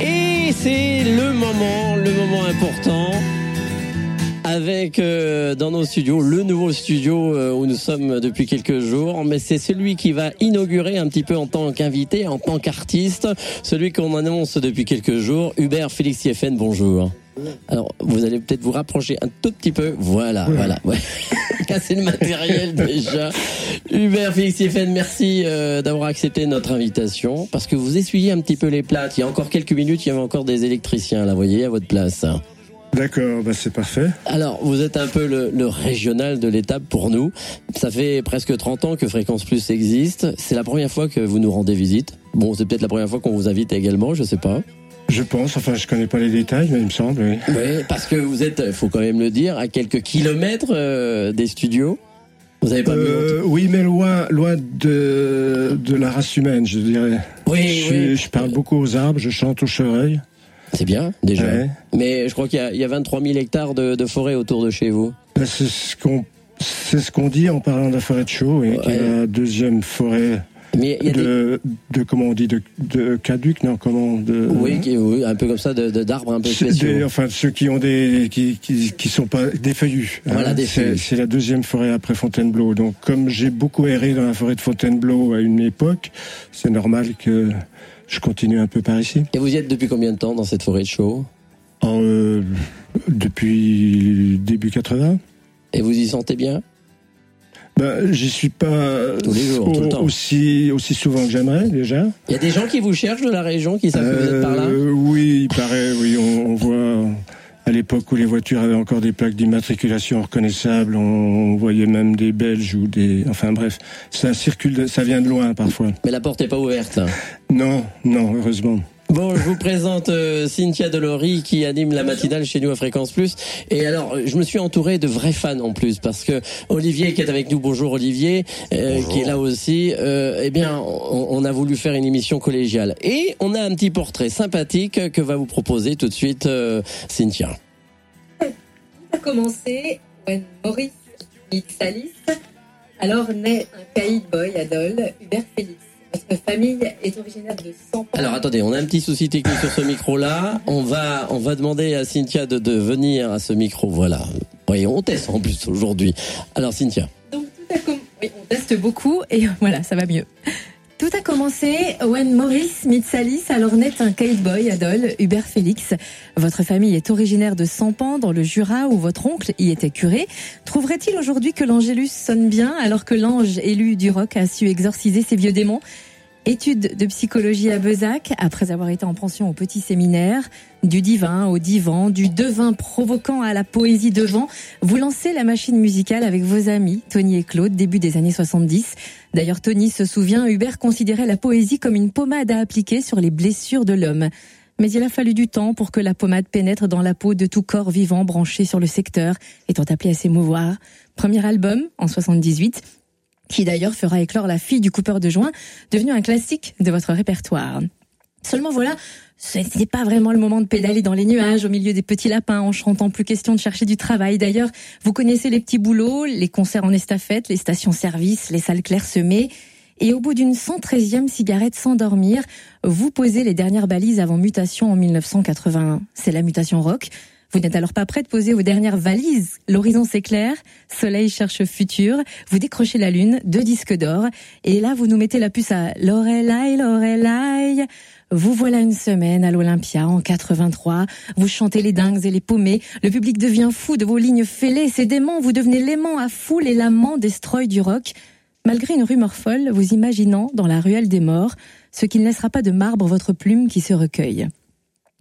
Et c'est le moment, le moment important. Avec euh, dans nos studios le nouveau studio euh, où nous sommes depuis quelques jours, mais c'est celui qui va inaugurer un petit peu en tant qu'invité, en tant qu'artiste, celui qu'on annonce depuis quelques jours, Hubert Félix Yeffen, bonjour. Alors, vous allez peut-être vous rapprocher un tout petit peu. Voilà, voilà. Ouais. Casser le matériel déjà. Hubert Félix Yeffen, merci euh, d'avoir accepté notre invitation parce que vous essuyez un petit peu les plates. Il y a encore quelques minutes, il y avait encore des électriciens là, vous voyez, à votre place. D'accord, bah c'est parfait. Alors, vous êtes un peu le, le régional de l'étape pour nous. Ça fait presque 30 ans que Fréquence Plus existe. C'est la première fois que vous nous rendez visite. Bon, c'est peut-être la première fois qu'on vous invite également, je sais pas. Je pense, enfin je connais pas les détails, mais il me semble, oui. Oui, parce que vous êtes, faut quand même le dire, à quelques kilomètres euh, des studios. Vous avez pas Euh, oui, mais loin, loin de, de la race humaine, je dirais. Oui, je, oui. je parle beaucoup aux arbres, je chante aux chevreuils. C'est bien, déjà. Ouais. Mais je crois qu'il y, a- il y a 23 000 hectares de, de forêt autour de chez vous. Bah, c'est ce qu'on c'est ce qu'on dit en parlant de la forêt de Chaux, et qui est la deuxième forêt Mais il y a des... de, comment on dit de, de caduc, non comment de Oui, qui- oui, un peu comme ça, de- d'arbres un peu spéciaux. des- enfin ceux qui ont des qui qui, qui sont pas des feuillus. Voilà, des c'est feuillus. c'est la deuxième forêt après Fontainebleau. Donc comme j'ai beaucoup erré dans la forêt de Fontainebleau à une époque, c'est normal que je continue un peu par ici. Et vous y êtes depuis combien de temps dans cette forêt de chaux euh, depuis début 80. Et vous y sentez bien? Ben, j'y suis pas Tous les jours, tout le temps. aussi aussi souvent que j'aimerais déjà. Il y a des gens qui vous cherchent de la région, qui savent que vous êtes par là Euh, oui, il paraît, oui, on, on voit à l'époque où les voitures avaient encore des plaques d'immatriculation reconnaissables, on, voyait même des Belges ou des, enfin bref, ça circule, ça vient de loin parfois. Mais la porte n'est pas ouverte. Non, non, heureusement. Bon, je vous présente euh, Cynthia Delory qui anime la matinale chez nous à Fréquence Plus. Et alors, je me suis entouré de vrais fans en plus parce que Olivier qui est avec nous, bonjour Olivier, euh, qui est là aussi. Euh, eh bien, on, on a voulu faire une émission collégiale et on a un petit portrait sympathique que va vous proposer tout de suite euh, Cynthia. a commencé when Maurice Mixalis alors naît un caïd boy à Dole, Hubert Félix. Famille est originaire de Sampan. Alors attendez, on a un petit souci technique sur ce micro-là. On va, on va demander à Cynthia de, de venir à ce micro. Voilà. Oui, on teste en plus aujourd'hui. Alors Cynthia. Donc tout a com- oui, on teste beaucoup et voilà, ça va mieux. Tout a commencé when Maurice Mitsalis alors naît un caïd boy à Dole, Hubert Félix. Votre famille est originaire de Sampan dans le Jura où votre oncle y était curé. Trouverait-il aujourd'hui que l'Angélus sonne bien alors que l'ange élu du roc a su exorciser ses vieux démons? Études de psychologie à Bezac, après avoir été en pension au petit séminaire, du divin au divan, du devin provoquant à la poésie devant, vous lancez la machine musicale avec vos amis, Tony et Claude, début des années 70. D'ailleurs, Tony se souvient, Hubert considérait la poésie comme une pommade à appliquer sur les blessures de l'homme. Mais il a fallu du temps pour que la pommade pénètre dans la peau de tout corps vivant branché sur le secteur, étant appelé à s'émouvoir. Premier album, en 78, qui d'ailleurs fera éclore la fille du coupeur de joint, devenu un classique de votre répertoire. Seulement voilà, ce n'est pas vraiment le moment de pédaler dans les nuages au milieu des petits lapins en chantant plus question de chercher du travail. D'ailleurs, vous connaissez les petits boulots, les concerts en estafette, les stations-service, les salles clairsemées. Et au bout d'une 113e cigarette sans dormir, vous posez les dernières balises avant mutation en 1981. C'est la mutation rock. Vous n'êtes alors pas prêt de poser vos dernières valises. L'horizon s'éclaire, soleil cherche futur, vous décrochez la lune, deux disques d'or, et là vous nous mettez la puce à Lorelai, Lorelai. Vous voilà une semaine à l'Olympia en 83, vous chantez les dingues et les paumés, le public devient fou de vos lignes fêlées, c'est dément, vous devenez l'aimant à foule et l'amant destroy du rock. Malgré une rumeur folle, vous imaginant dans la ruelle des morts, ce qui ne laissera pas de marbre votre plume qui se recueille.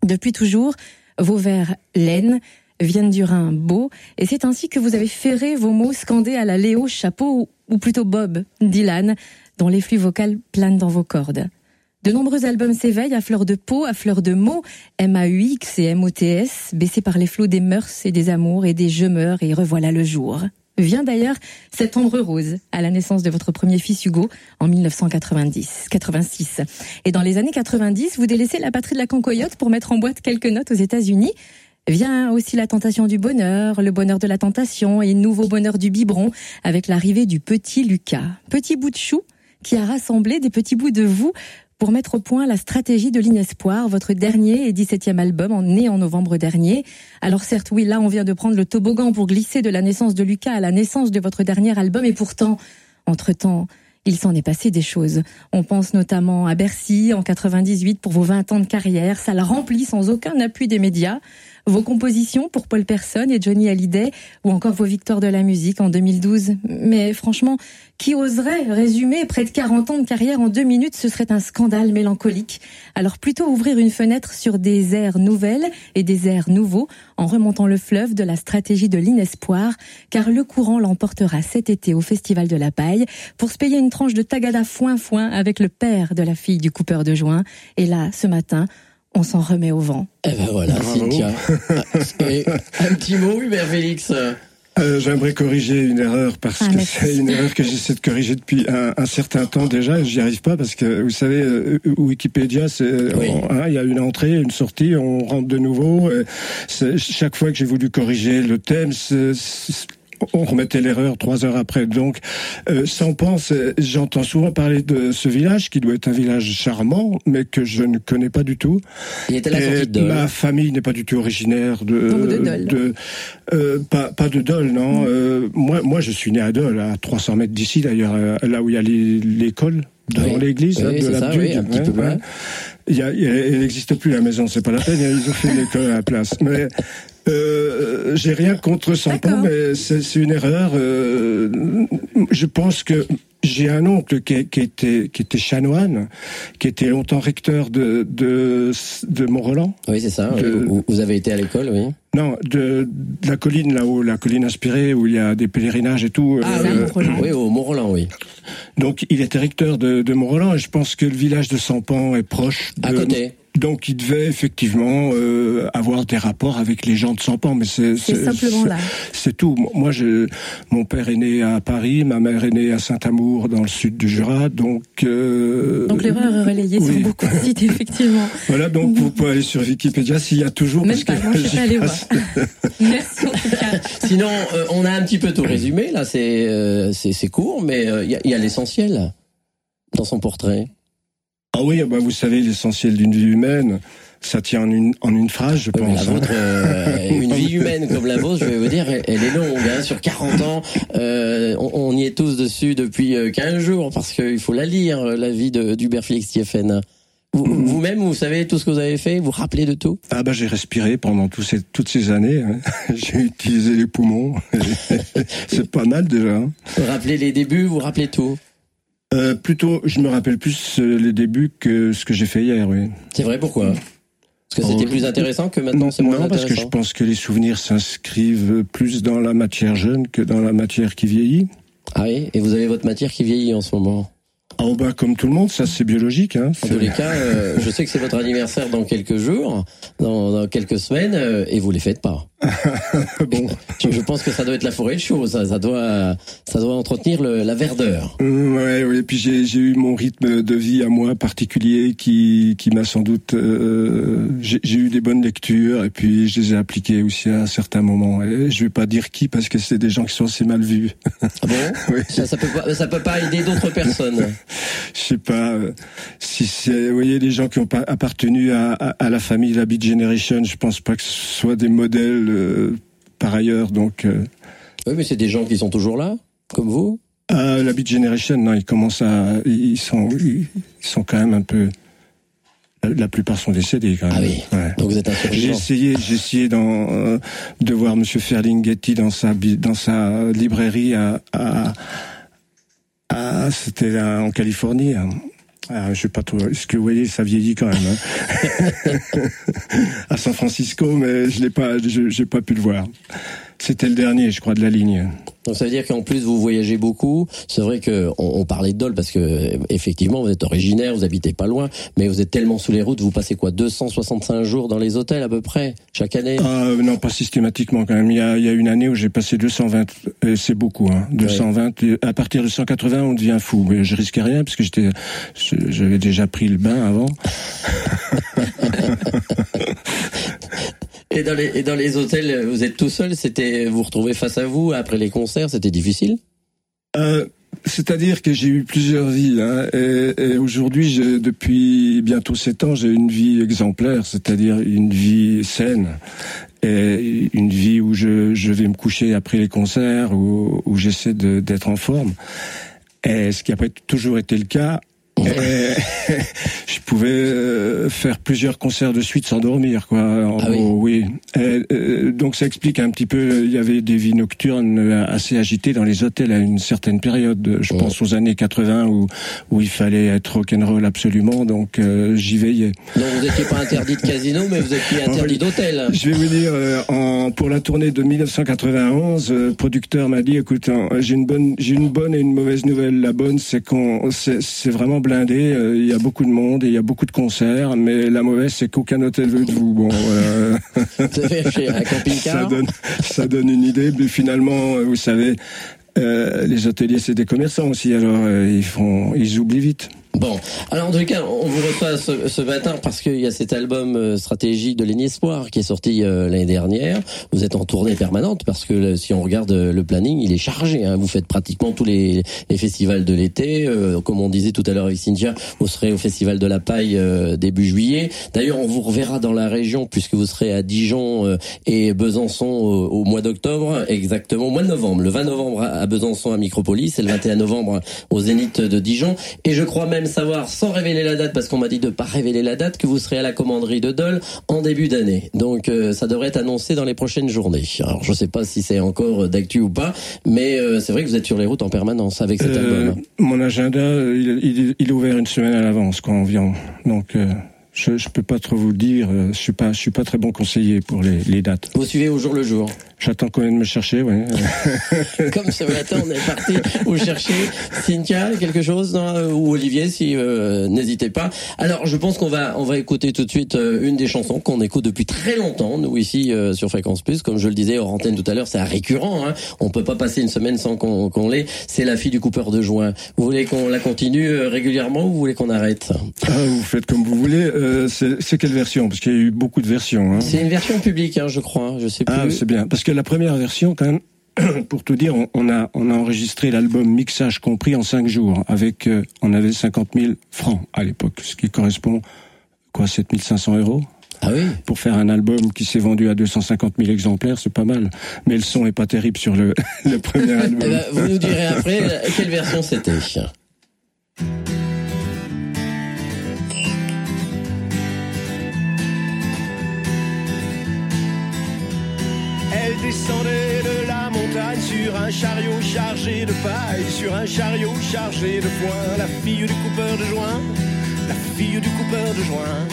Depuis toujours, vos vers laine viennent du Rhin beau, et c'est ainsi que vous avez ferré vos mots scandés à la Léo Chapeau, ou plutôt Bob Dylan, dont les flux vocales planent dans vos cordes. De nombreux albums s'éveillent à fleur de peau, à fleur de mots, M-A-U-X et M-O-T-S, baissés par les flots des mœurs et des amours et des je meurs et revoilà le jour. Vient d'ailleurs cette ombre rose à la naissance de votre premier fils Hugo en 1990, 86. Et dans les années 90, vous délaissez la patrie de la cancoyote pour mettre en boîte quelques notes aux États-Unis. Vient aussi la tentation du bonheur, le bonheur de la tentation et nouveau bonheur du biberon avec l'arrivée du petit Lucas. Petit bout de chou qui a rassemblé des petits bouts de vous pour mettre au point la stratégie de l'Inespoir, votre dernier et 17e album, né en novembre dernier. Alors certes, oui, là, on vient de prendre le toboggan pour glisser de la naissance de Lucas à la naissance de votre dernier album, et pourtant, entre-temps, il s'en est passé des choses. On pense notamment à Bercy en 98 pour vos 20 ans de carrière. Ça la remplit sans aucun appui des médias vos compositions pour Paul Person et Johnny Hallyday, ou encore vos victoires de la musique en 2012. Mais franchement, qui oserait résumer près de 40 ans de carrière en deux minutes? Ce serait un scandale mélancolique. Alors plutôt ouvrir une fenêtre sur des airs nouvelles et des airs nouveaux en remontant le fleuve de la stratégie de l'inespoir, car le courant l'emportera cet été au Festival de la Paille pour se payer une tranche de tagada foin-foin avec le père de la fille du coupeur de joint. Et là, ce matin, on s'en remet au vent. Eh ben voilà, Cynthia. un petit mot, Hubert Félix? Euh, J'aimerais corriger une erreur parce ah, que c'est une erreur que j'essaie de corriger depuis un, certain temps déjà. J'y arrive pas parce que vous savez, euh, Wikipédia, c'est hein, il y a une entrée, une sortie, on rentre de nouveau. chaque fois que j'ai voulu corriger le thème, on remettait l'erreur trois heures après. Donc, euh, sans pense, j'entends souvent parler de ce village qui doit être un village charmant, mais que je ne connais pas du tout. Il était de Ma famille n'est pas du tout originaire de, de, euh, pas, pas de Dole, non. Mm. Euh, moi, moi, je suis né à Dole, à 300 mètres d'ici d'ailleurs, euh, là où il y a l'école devant l'église oui, de la oui, peu il, n'existe plus la maison, c'est pas la peine. Ils ont fait une école à la place. Mais euh, j'ai rien contre Sampan, mais c'est une erreur. Euh, je pense que j'ai un oncle qui, qui, était qui était chanoine, qui était longtemps recteur de de, de Mont-Roland. Oui, c'est ça. Vous avez été à l'école, oui. Non, de, de, la colline là-haut, la colline inspirée où il y a des pèlerinages et tout. Ah euh, oui, au Mont-Roland, oui. Donc il était recteur de, de Mont-Roland et je pense que le village de Sampan est proche. De, à côté. Donc il devait effectivement euh, avoir des rapports avec les gens de Sampan, mais c'est simplement là. C'est tout. Moi, je, mon père est né à Paris, ma mère est née à Saint-Amour, dans le sud du Jura, donc. Euh, donc l'erreur est relayée sur beaucoup de sites, effectivement. Voilà, donc vous pouvez aller sur Wikipédia s'il y a toujours. Même pas, moi, je suis allée voir. Merci en tout cas. Sinon, euh, on a un petit peu tout résumé. Là, c'est euh, c'est court, mais il y a, y a l'essentiel dans son portrait. Ah oui, bah vous savez, l'essentiel d'une vie humaine, ça tient en une, en une phrase, je pense. Hein. Euh, une vie humaine comme la vôtre, je vais vous dire, elle est longue, hein, sur 40 ans. Euh, on, y est tous dessus depuis 15 euh, jours, parce qu'il faut la lire, la vie d'Hubert Félix Thieffen. Vous-même, vous, savez tout ce que vous avez fait Vous vous rappelez de tout? Ah bah j'ai respiré pendant tous ces, toutes ces années. Hein. j'ai utilisé les poumons. C'est pas mal déjà. Vous rappelez les débuts, vous rappelez tout euh, plutôt, je me rappelle plus euh, les débuts que ce que j'ai fait hier, oui. C'est vrai, pourquoi? Parce que c'était oh, plus intéressant que maintenant c'est moins Non, parce que je pense que les souvenirs s'inscrivent plus dans la matière jeune que dans la matière qui vieillit. Ah oui? Et vous avez votre matière qui vieillit en ce moment? Ah bah comme tout le monde, ça c'est biologique. Hein, en tous les cas, euh, je sais que c'est votre anniversaire dans quelques jours, dans, dans quelques semaines, euh, et vous les faites pas. bon, je, pense que ça doit être la forêt de choses. Ça, ça, doit, ça doit entretenir le, la verdeur. Mmh, ouais, ouais. Et puis j'ai eu mon rythme de vie à moi particulier qui, qui m'a sans doute. Euh, j'ai eu des bonnes lectures et puis je les ai appliquées aussi à un certain moment. Et je vais pas dire qui parce que c'est des gens qui sont assez mal vus. Ah bon oui. ça, ça peut pas, ça peut pas aider d'autres personnes. Je sais pas euh, si c'est, vous voyez, les gens qui ont appartenu à, à, la famille la Beat Generation, je pense pas que ce soit des modèles euh, par ailleurs. Donc. Euh. oui, mais c'est des gens qui sont toujours là, comme vous. Ah, la Beat Generation, non, ils commencent à, ils sont, ils sont quand même un peu. La plupart sont décédés quand même. Ah oui. Donc vous êtes un J'ai essayé, j'ai essayé dans, de voir Monsieur Ferlinghetti dans sa dans sa librairie à, à ah, c'était en Californie. Hein. Ah, je sais pas trop. Ce que vous voyez, ça vieillit quand même. Hein. à San Francisco, mais je l'ai pas, j'ai pas pu le voir. C'était le dernier, je crois, de la ligne. Donc ça veut dire qu'en plus vous voyagez beaucoup. C'est vrai que on, parlait de Dole parce que effectivement vous êtes originaire, vous habitez pas loin, mais vous êtes tellement sous les routes, vous passez quoi 265 jours dans les hôtels à peu près chaque année? Ah, Non, pas systématiquement quand même. Il y a, il y a une année où j'ai passé 220, c'est beaucoup. Hein, 220. À partir de 180, on devient fou. Mais je risquais rien parce que j'étais, j'avais déjà pris le bain avant. Et dans les, et dans les hôtels, vous êtes tout seul C'était vous retrouvez face à vous après les concerts C'était difficile? Euh, c'est-à-dire que j'ai eu plusieurs vies. Hein, et, aujourd'hui, depuis bientôt sept ans, j'ai une vie exemplaire, c'est-à-dire une vie saine. Et une vie où je, je vais me coucher après les concerts, où, où j'essaie d'être en forme. Ce qui n'a toujours été le cas, je pouvais euh, faire plusieurs concerts de suite sans dormir, quoi. En ah gros, oui. Euh, donc ça explique un petit peu. Il y avait des vies nocturnes assez agitées dans les hôtels à une certaine période. Je pense aux années 80 où où il fallait être rock'n'roll absolument. Donc euh, j'y veillais. Donc vous n'étiez pas interdit de casino, mais vous étiez interdit d'hôtel. Je vais vous dire, en, pour la tournée de 1991, le producteur m'a dit, écoute, hein, j'ai une bonne, j'ai une bonne et une mauvaise nouvelle. La bonne, c'est qu'on, c'est vraiment blindé. Euh, il y a beaucoup de monde et il y a beaucoup de concerts, mais la mauvaise, c'est qu'aucun hôtel veut de vous. Bon, euh, ça donne, ça donne une idée. Mais finalement, vous savez, euh, les hôteliers, c'est des commerçants aussi. Alors, ils font, ils oublient vite. Bon, alors en tout cas, on vous reçoit ce, ce matin parce qu'il y a cet album euh, Stratégie de l'espoir qui est sorti euh, l'année dernière. Vous êtes en tournée permanente parce que euh, si on regarde le planning, il est chargé. Hein. Vous faites pratiquement tous les, les festivals de l'été. comme on disait tout à l'heure avec Cynthia, vous serez au Festival de la Paille début juillet. D'ailleurs, on vous reverra dans la région puisque vous serez à Dijon et Besançon au, mois d'octobre, exactement au mois de novembre. Le 20 novembre à Besançon à Micropolis et le 21 novembre au Zénith de Dijon. Et je crois même savoir, sans révéler la date, parce qu'on m'a dit de pas révéler la date, que vous serez à la commanderie de Dole en début d'année. Donc euh, ça devrait être annoncé dans les prochaines journées. Alors je sais pas si c'est encore d'actu ou pas, mais euh, c'est vrai que vous êtes sur les routes en permanence avec cet euh, album. Mon agenda, il, il, est ouvert une semaine à l'avance quand on vient. Donc je ne peux pas trop vous le dire. Je suis pas, je suis pas très bon conseiller pour les, les dates. Vous suivez au jour le jour. J'attends qu'on vienne me chercher, oui. Comme ce matin, on est parti vous chercher. Cynthia, quelque chose ou Olivier, si euh, n'hésitez pas. Alors, je pense qu'on va on va écouter tout de suite euh, une des chansons qu'on écoute depuis très longtemps, nous ici euh, sur Fréquence Plus. Comme je le disais hors antenne tout à l'heure, c'est récurrent. Hein. On peut pas passer une semaine sans qu'on qu'on l'ait. C'est la fille du coupeur de joint. Vous voulez qu'on la continue régulièrement ou vous voulez qu'on arrête? Ah, Vous faites comme vous voulez. C'est quelle version? Parce qu'il y a eu beaucoup de versions. Hein. C'est une version publique, hein, je crois. Je sais ah, plus. Ah, c'est bien. Parce que la première version, quand même, pour tout dire, on, a on a enregistré l'album mixage compris en cinq jours. Avec, euh, on avait 50 000 francs à l'époque, ce qui correspond quoi, 7500 euros? Ah oui. Pour faire un album qui s'est vendu à 250 000 exemplaires, c'est pas mal. Mais le son est pas terrible sur le, le premier album. Eh ben, vous nous direz après quelle version c'était. descendait de la montagne sur un chariot chargé de paille, sur un chariot chargé de foin. La fille du coupeur de joint, la fille du coupeur de joint.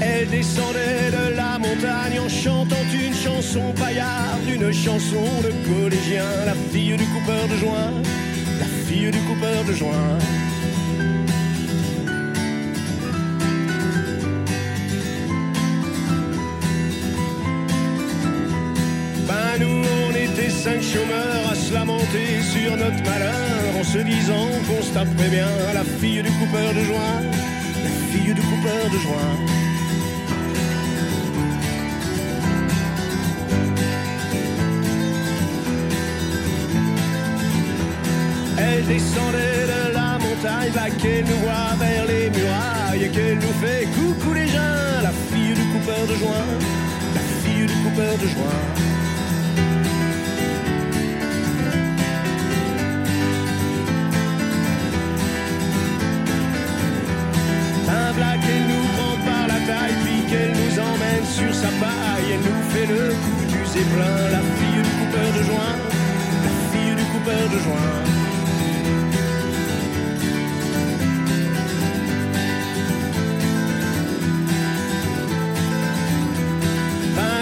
Elle descendait de la montagne en chantant une chanson paillarde, une chanson de collégien. La fille du coupeur de joint, la fille du coupeur de joint. Chômeurs à se lamenter sur notre malheur en se disant qu'on se taperait bien la fille du coupeur de joint, la fille du coupeur de joint. Elle descendait de la montagne, là qu'elle nous voit vers les murailles et qu'elle nous fait coucou les gens, la fille du coupeur de joint, la fille du coupeur de joint. Qu'elle nous prend par la taille, puis qu'elle nous emmène sur sa paille. Elle nous fait le coup du zeppelin, la fille du coupeur de joint, la fille du coupeur de joint.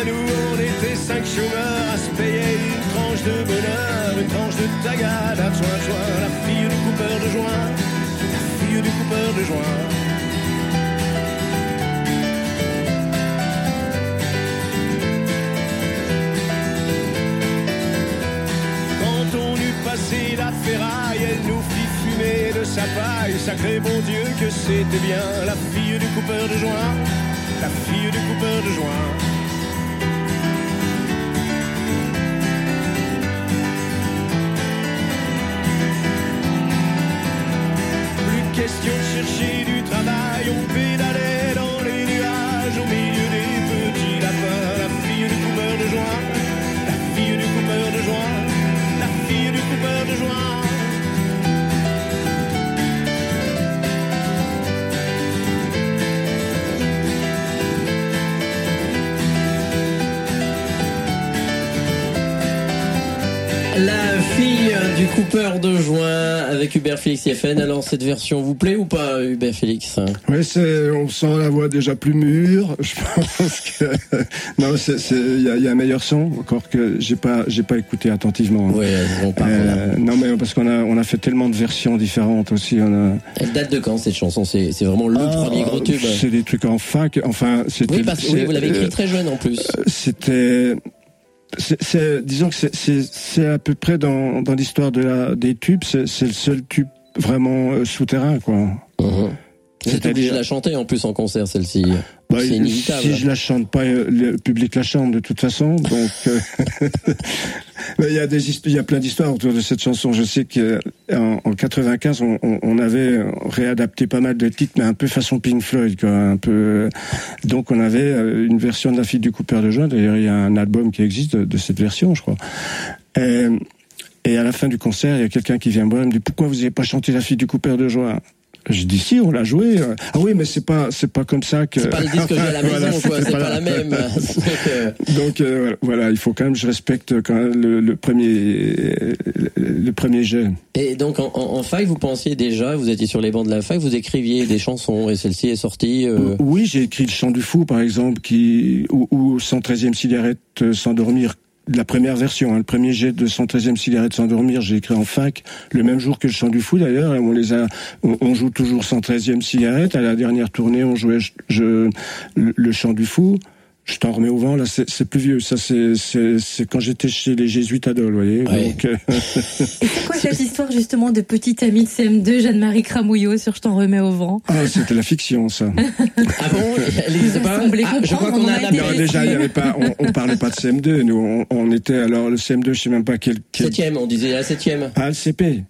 Nous, on était cinq chômeurs à se payer une tranche de bonheur, une tranche de tagade à soin, soin, la fille du coupeur de joint, la fille du coupeur de joint. Sa paille. Sacré bon Dieu que c'était bien la fille du coupeur de joint, la fille du coupeur de joint. Plus question de chercher du travail, on pédalait du coupeur de joint avec Hubert Félix FN. Alors cette version vous plaît ou pas Hubert Félix? Oui, c'est, on sent la voix déjà plus mûre. Je pense que non, c'est, il y a, il y a un meilleur son, encore que j'ai pas, j'ai pas écouté attentivement. Oui, on parle. Euh, non, mais parce qu'on a, on a fait tellement de versions différentes aussi. On a. Elle date de quand cette chanson? C'est, c'est vraiment le Ah, premier gros tube. C'est des trucs en fac. Enfin, c'était. Oui, parce que oui, vous l'avez écrit euh, très jeune en plus. C'était. C'est- disons que c'est- à peu près dans, l'histoire de des tubes, c'est le seul tube vraiment euh, souterrain, quoi. Mhm. C'est-à-dire- obligé de la chanter en plus en concert celle-ci. Bah, c'est inévitable. Si je la chante pas, euh, le public la chante de toute façon. Donc, euh, il y a des, il y a plein d'histoires autour de cette chanson. Je sais qu'en en 95, on, avait réadapté pas mal de titres, mais un peu façon Pink Floyd, quoi. Un peu. Donc, on avait euh, une version de la fille du coupeur de joint. D'ailleurs, il y a un album qui existe de, de cette version, je crois. Et, et à la fin du concert, il y a quelqu'un qui vient me voir et me dit pourquoi vous n'avez pas chanté la fille du coupeur de joint? Je dis si, on l'a joué. Ah oui, mais c'est pas, c'est pas comme ça que. C'est pas le disque que j'ai à la maison, Voilà, quoi. C'est pas la même. Donc, euh, euh, voilà, il faut quand même, je respecte quand même le, le premier, le premier jet. Et donc en, en, vous pensiez déjà, vous étiez sur les bancs de la fac, vous écriviez des chansons et celle-ci est sortie. euh, Oui, j'ai écrit le chant du fou, par exemple, qui ou, ou 113e cigarette s'endormir. La première version, hein, le premier jet de 113e cigarette s'endormir, j'ai écrit en fac, le même jour que le chant du fou d'ailleurs. On les a, on, joue toujours 113e cigarette. À la dernière tournée, on jouait je, le chant du fou. Je t'en remets au vent. Là, c'est plus vieux. Ça, c'est quand j'étais chez les jésuites à Dole, vous voyez. Ouais. Donc, euh, Et c'est quoi cette histoire justement de petite amie de CM2, Jeanne-Marie Cramouillot sur Je t'en remets au vent? Ah, c'était la fiction, ça. Ah bon? Elle n'existe pas semblait Ah, Je crois qu'on on a a. Non, déjà, il y avait pas, on, on parlait pas de CM2. Nous, on, on était alors le CM2, je sais même pas quel. quel... Septième, on disait la septième. Ah, le CP.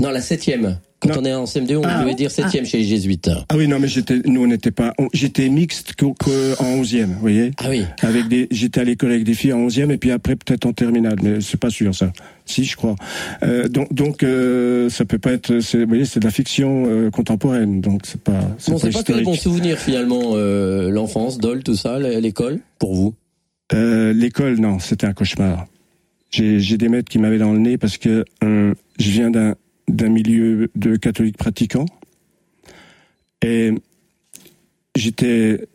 Non, la septième. Quand Non. on est en CM2, on Ah. devait dire septième chez les jésuites. Ah oui, non, mais j'étais, nous, on n'était pas, j'étais mixte qu'en 11e, vous voyez. Ah oui. Avec des, j'étais à l'école avec des filles en 11e et puis après peut-être en terminale, mais c'est pas sûr ça. Si, je crois. Euh, donc, donc, euh, ça peut pas être, vous voyez, c'est de la fiction euh, contemporaine, donc c'est pas, c'est Bon, pas c'est pas que des bons souvenirs finalement, euh, l'enfance, Dole, tout ça, l'école, pour vous? L'école, non, c'était un cauchemar. J'ai des maîtres qui m'avaient dans le nez parce que je viens d'un d'un milieu de catholiques pratiquants et j'étais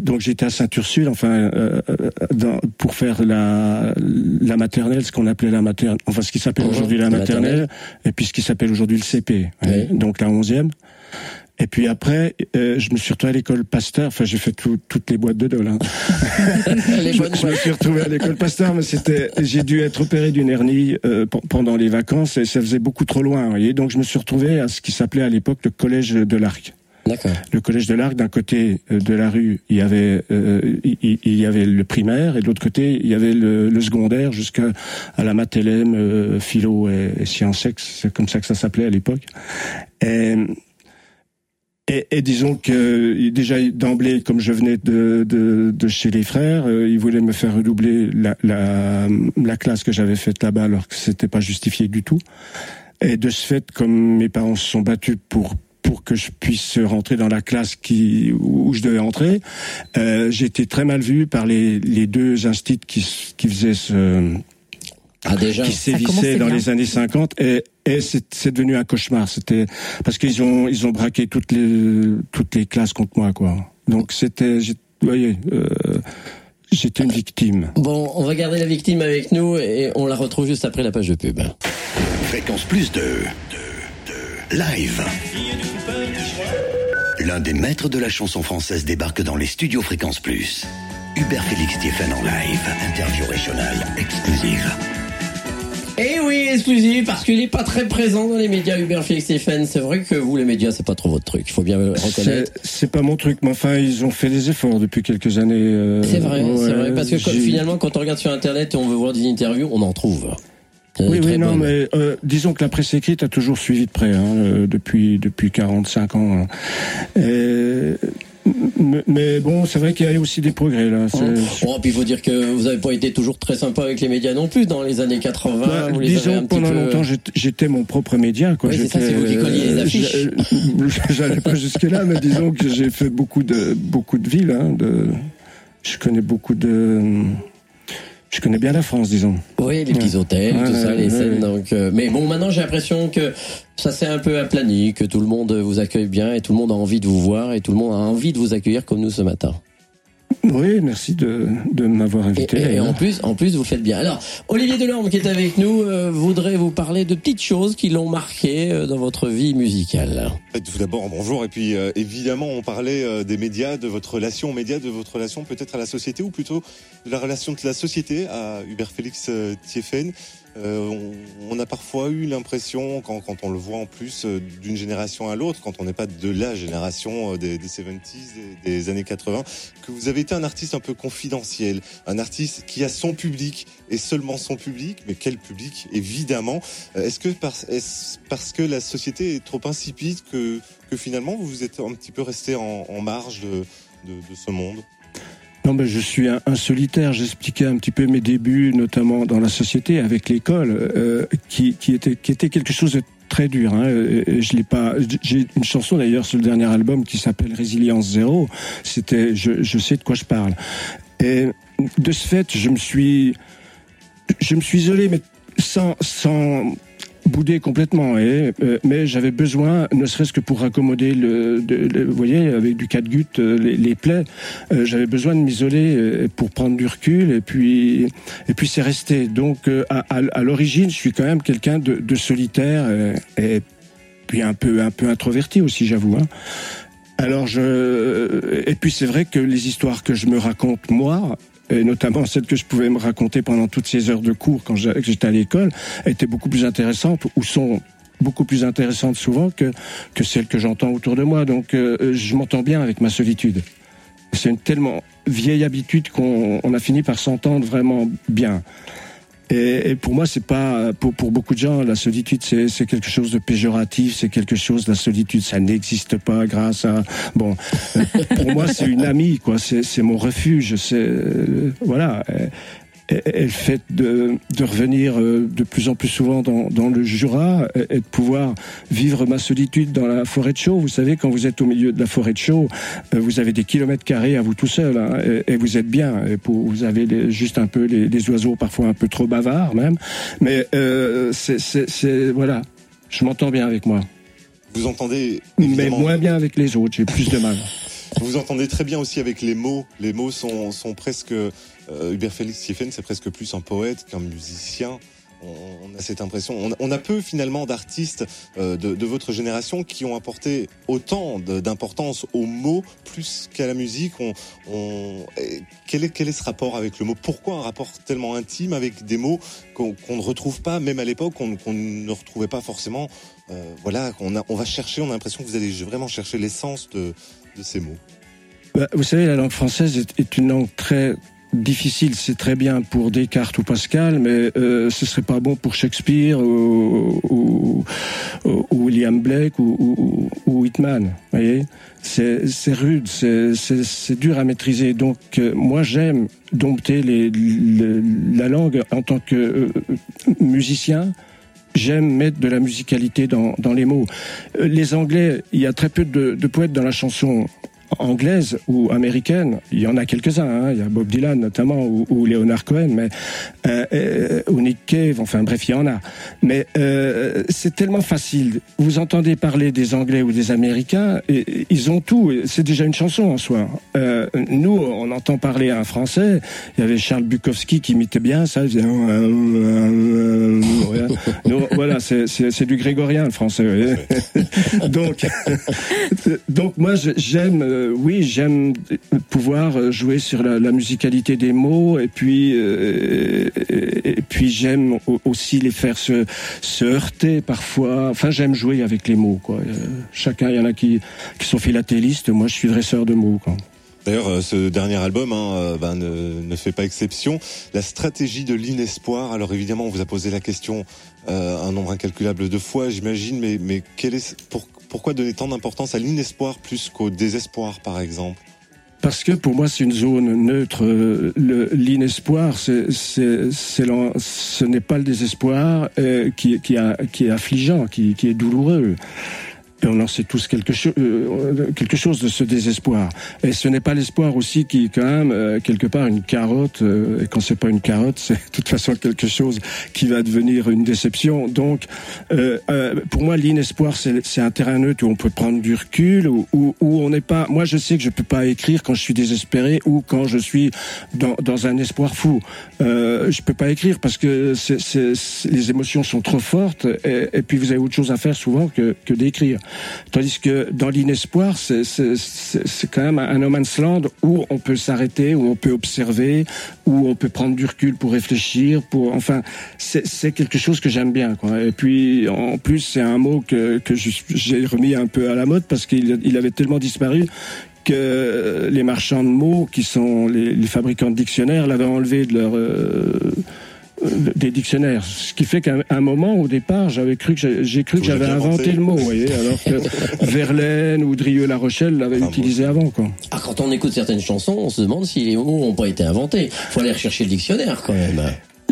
donc j'étais à Saint-Ursule, enfin euh, euh, dans- pour faire la la maternelle, ce qu'on appelait la maternelle, enfin ce qui s'appelle aujourd'hui la la maternelle, maternelle. et puis ce qui s'appelle aujourd'hui le CP, Oui. donc la onzième. Et puis après, euh, je me suis retrouvé à l'école Pasteur. Enfin, j'ai fait tout- toutes les boîtes de dol. Hein. Je, me suis retrouvé à l'école Pasteur, mais c'était, j'ai dû être opéré d'une hernie euh, pendant les vacances et ça faisait beaucoup trop loin. Vous voyez Donc je me suis retrouvé à ce qui s'appelait à l'époque le collège de l'Arc. D'accord. Le collège de l'Arc, d'un côté euh, de la rue, il y avait euh, il, y avait le primaire et de l'autre côté il y avait le, le secondaire jusqu'à à la Matélème, euh, philo et, et sciences c'est comme ça que ça s'appelait à l'époque. Et, et, et disons que déjà d'emblée, comme je venais de, de, de chez les frères, euh, ils voulaient me faire redoubler la, la, la classe que j'avais faite là-bas, alors que c'était pas justifié du tout. Et de ce fait, comme mes parents se sont battus pour pour que je puisse rentrer dans la classe qui où je devais entrer, euh, été très mal vu par les, les deux instituts qui, qui faisaient ce Ah déjà. qui sévissaient dans bien. les années 50 et, et c'est devenu un cauchemar. C'était parce qu'ils ont ils ont braqué toutes les toutes les classes contre moi quoi. Donc c'était vous voyez euh, j'étais une victime. Bon, on va garder la victime avec nous et on la retrouve juste après la page de pub. Fréquence plus de, de, de live. L'un des maîtres de la chanson française débarque dans les studios Fréquence Plus. Hubert Félix Stéphane en live, interview régionale exclusive. Et oui, exclusif, parce qu'il est pas très présent dans les médias, Hubert Félix Stéphane. C'est vrai que vous, les médias, c'est pas trop votre truc. Il faut bien le reconnaître. C'est- pas mon truc, mais enfin, ils ont fait des efforts depuis quelques années. euh, C'est vrai, c'est vrai. Parce que quand- finalement, quand on regarde sur Internet et on veut voir des interviews, on en trouve. Oui, oui, non, mais euh, disons que la presse écrite a toujours suivi de près, hein, euh, depuis depuis 45 ans. hein. Et, mais, bon, c'est vrai qu'il y a aussi des progrès là. c'est- Oh, puis il faut dire que vous avez pas été toujours très sympa avec les médias non plus dans les années 80. Bah, vous les avez disons pendant peu- longtemps j'étais- mon propre média quoi. Oui, c'est ça, c'est vous qui colliez les euh, affiches. j'a- J'allais pas jusque là, mais disons que j'ai fait beaucoup de beaucoup de villes. Hein, de, je connais beaucoup de. Je connais bien la France, disons. Oui, les petits hôtels, Ouais, tout ça, les scènes. Donc, euh, mais bon, maintenant j'ai l'impression que ça s'est un peu aplani, que tout le monde vous accueille bien et tout le monde a envie de vous voir et tout le monde a envie de vous accueillir comme nous ce matin. Oui, merci de, de m'avoir invité. et- et en plus, en plus, vous faites bien. Alors, Olivier Delorme qui est avec nous euh, voudrait vous parler de petites choses qui l'ont marqué euh, dans votre vie musicale. Tout d'abord, bonjour. Et puis, euh, évidemment, on parlait euh, des médias, de votre relation aux médias, de votre relation peut-être à la société, ou plutôt de la relation de la société à Hubert Félix euh, Thieffen. Euh, on, on a parfois eu l'impression, quand, quand on le voit en plus euh, d'une génération à l'autre, quand on n'est pas de la génération euh, des, des 70s, des, des années 80, que vous avez été un artiste un peu confidentiel, un artiste qui a son public et seulement son public. Mais quel public, évidemment Est-ce que parce, est-ce parce que la société est trop insipide que, que finalement vous êtes un petit peu resté en, en marge de, de, de ce monde? Non, mais je suis un, solitaire. J'expliquais un petit peu mes débuts, notamment dans la société, avec l'école, euh, qui, qui, était, qui était quelque chose de très dur. Hein. Je l'ai pas. J'ai une chanson d'ailleurs sur le dernier album qui s'appelle Résilience Zéro. C'était, je, je sais de quoi je parle. Et de ce fait, je me suis, je me suis isolé, mais sans, sans bouder complètement. Et, euh, mais j'avais besoin, ne serait-ce que pour raccommoder le, vous voyez, avec du catgut euh, les, les plaies, euh, j'avais besoin de m'isoler pour prendre du recul. Et puis, et puis c'est resté. Donc, à, à, l'origine, je suis quand même quelqu'un de, de solitaire et puis un peu, un peu introverti aussi, j'avoue. Hein. Alors je et puis c'est vrai que les histoires que je me raconte moi et notamment celles que je pouvais me raconter pendant toutes ces heures de cours quand j'étais à l'école étaient beaucoup plus intéressantes ou sont beaucoup plus intéressantes souvent que que celles que j'entends autour de moi. Donc euh, je m'entends bien avec ma solitude. C'est une tellement vieille habitude qu'on on a fini par s'entendre vraiment bien et, et pour moi, c'est pas pour, pour beaucoup de gens la solitude, c'est quelque chose de péjoratif, c'est quelque chose la solitude, ça n'existe pas grâce à bon. pour moi, c'est une amie, quoi. C'est c'est mon refuge. C'est euh, voilà. Et le fait de, de revenir euh, de plus en plus souvent dans, dans le Jura et, et de pouvoir vivre ma solitude dans la forêt de Chaux. Vous savez, quand vous êtes au milieu de la forêt de Chaux, euh, vous avez des kilomètres carrés à vous tout seul hein, et, et vous êtes bien. Et pour, vous avez les- juste un peu les, les oiseaux parfois un peu trop bavards même, mais euh, c'est- voilà. Je m'entends bien avec moi, Vous entendez mais moins bien avec les autres. J'ai plus de mal. vous entendez très bien aussi avec les mots. Les mots sont, sont presque euh, Hubert Félix Thieffen, c'est presque plus un poète qu'un musicien. On, a cette impression. On, a peu finalement d'artistes euh, de, votre génération qui ont apporté autant d'importance aux mots plus qu'à la musique. Quel, est, ce rapport avec le mot? Pourquoi un rapport tellement intime avec des mots qu'on ne retrouve pas, même à l'époque, qu'on ne retrouvait pas forcément euh, Voilà, on va chercher. On a l'impression que vous allez vraiment chercher l'essence de, ces mots? Bah, vous savez, la langue française est une langue très difficile. C'est très bien pour Descartes ou Pascal, mais euh, ce serait pas bon pour Shakespeare ou, ou- ou- William Blake ou, Whitman. Voyez, c'est rude, c'est dur à maîtriser. Donc euh, moi, j'aime dompter les, les- la langue en tant que euh, musicien. J'aime mettre de la musicalité dans, dans les mots. Euh, Les Anglais, il y a très peu de, de poètes dans la chanson anglaise ou américaine. Il y en a quelques-uns. Hein. Il y a Bob Dylan notamment ou, ou Leonard Cohen, mais euh, euh, ou Nick Cave. Enfin bref, il y en a. Mais euh, c'est tellement facile. Vous entendez parler des Anglais ou des Américains, et, ils ont tout. C'est déjà une chanson en soi. Euh, nous, on entend parler un Français. Il y avait Charles Bukowski qui imitait bien ça. Faisait, euh, euh, euh. Nous, voilà. c'est- du grégorien le français. donc, donc moi j'aime, euh, oui, j'aime pouvoir jouer sur la, musicalité des mots et puis euh, et, puis j'aime au- aussi les faire se, heurter parfois. Enfin, j'aime jouer avec les mots. Quoi. Euh, chacun, il y en a qui qui sont philatélistes. Moi, je suis dresseur de mots. D'ailleurs, ce dernier album hein, ben, ne, fait pas exception. La stratégie de l'inespoir. Alors évidemment, on vous a posé la question un nombre incalculable de fois, j'imagine, mais, mais quel est, pour, pourquoi donner tant d'importance à l'inespoir plus qu'au désespoir, par exemple? Parce que pour moi, c'est une zone neutre. Euh, L'inespoir, ce n'est pas le désespoir euh, qui, est affligeant, qui est douloureux. Et on en sait tous quelque, cho- euh, quelque chose de ce désespoir. Et ce n'est pas l'espoir aussi qui, quand même, euh, quelque part, une carotte. euh, et quand c'est pas une carotte, c'est de toute façon quelque chose qui va devenir une déception. Donc, euh, euh, pour moi, l'inespoir, c'est, un terrain neutre où on peut prendre du recul, où, où, où on n'est pas. Moi, je sais que je peux pas écrire quand je suis désespéré ou quand je suis dans, dans un espoir fou. Euh, je peux pas écrire parce que les émotions sont trop fortes et, et puis vous avez autre chose à faire souvent que, que d'écrire. Tandis que dans l'inespoir, c'est, quand même un no man's land où on peut s'arrêter, où on peut observer, où on peut prendre du recul pour réfléchir, pour enfin, c'est, quelque chose que j'aime bien. Quoi. Et puis en plus, c'est un mot que, que j'ai remis un peu à la mode parce qu'il il avait tellement disparu que les marchands de mots, qui sont les, les fabricants de dictionnaires, l'avaient enlevé de leur euh, euh, des dictionnaires. Ce qui fait qu'à un moment, au départ, j'avais cru que j'ai- cru que j'avais inventé inventé. le mot, vous voyez, alors que Verlaine ou Drieux-La Rochelle l'avaient Bravo. utilisé avant, quoi. Ah, quand on écoute certaines chansons, on se demande si les mots n'ont pas été inventés. Faut aller rechercher le dictionnaire quand même.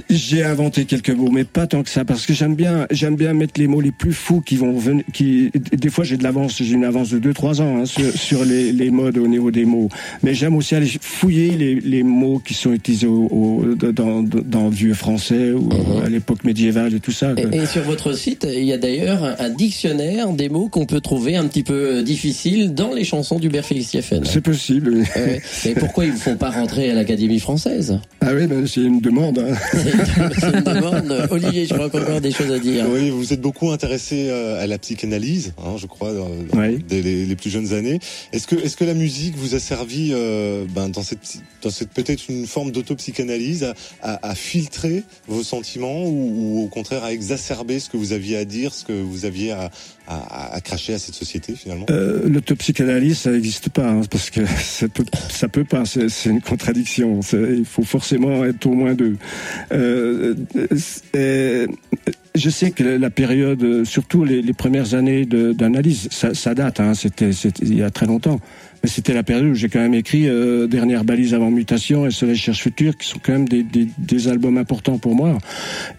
J'ai inventé quelques mots, mais pas tant que ça, parce que j'aime bien, j'aime bien mettre les mots les plus fous qui vont venir, qui, des fois j'ai de l'avance, j'ai une avance de 2-3 ans hein, sur, sur les, les modes au niveau des mots. Mais j'aime aussi aller fouiller les, les mots qui sont utilisés au, au- dans, le vieux français ou Mhm. à l'époque médiévale et tout ça. Et, et sur votre site, il y a d'ailleurs un, dictionnaire des mots qu'on peut trouver un petit peu euh, difficiles dans les chansons d'Hubert Félix Sieffen. C'est possible. oui. Ouais. Et pourquoi ils ne font pas rentrer à l'Académie française? Ah oui, ben, c'est une demande. hein. C'est une demande. Olivier, je crois qu'on a encore des choses à dire. Oui, vous êtes beaucoup intéressé euh, à la psychanalyse, hein, je crois, dans- Oui. dès les, les plus jeunes années. Est-ce que, est-ce que la musique vous a servi euh, ben, dans cette, dans cette peut-être une forme d'autopsychanalyse à, à, à filtrer vos sentiments ou, ou au contraire à exacerber ce que vous aviez à dire, ce que vous aviez à, à, à cracher à cette société finalement? Euh, L'autopsychanalyse, ça n'existe pas, hein, parce que ça peut, ça peut pas, c'est une contradiction. Il faut forcément être au moins deux. Euh, euh, je sais que la période, surtout les, les premières années d'analyse, ça, ça date, hein, c'était il y a très longtemps. C'était la période où j'ai quand même écrit euh, Dernière balise avant mutation et Soleil cherche futur, qui sont quand même des, albums importants pour moi.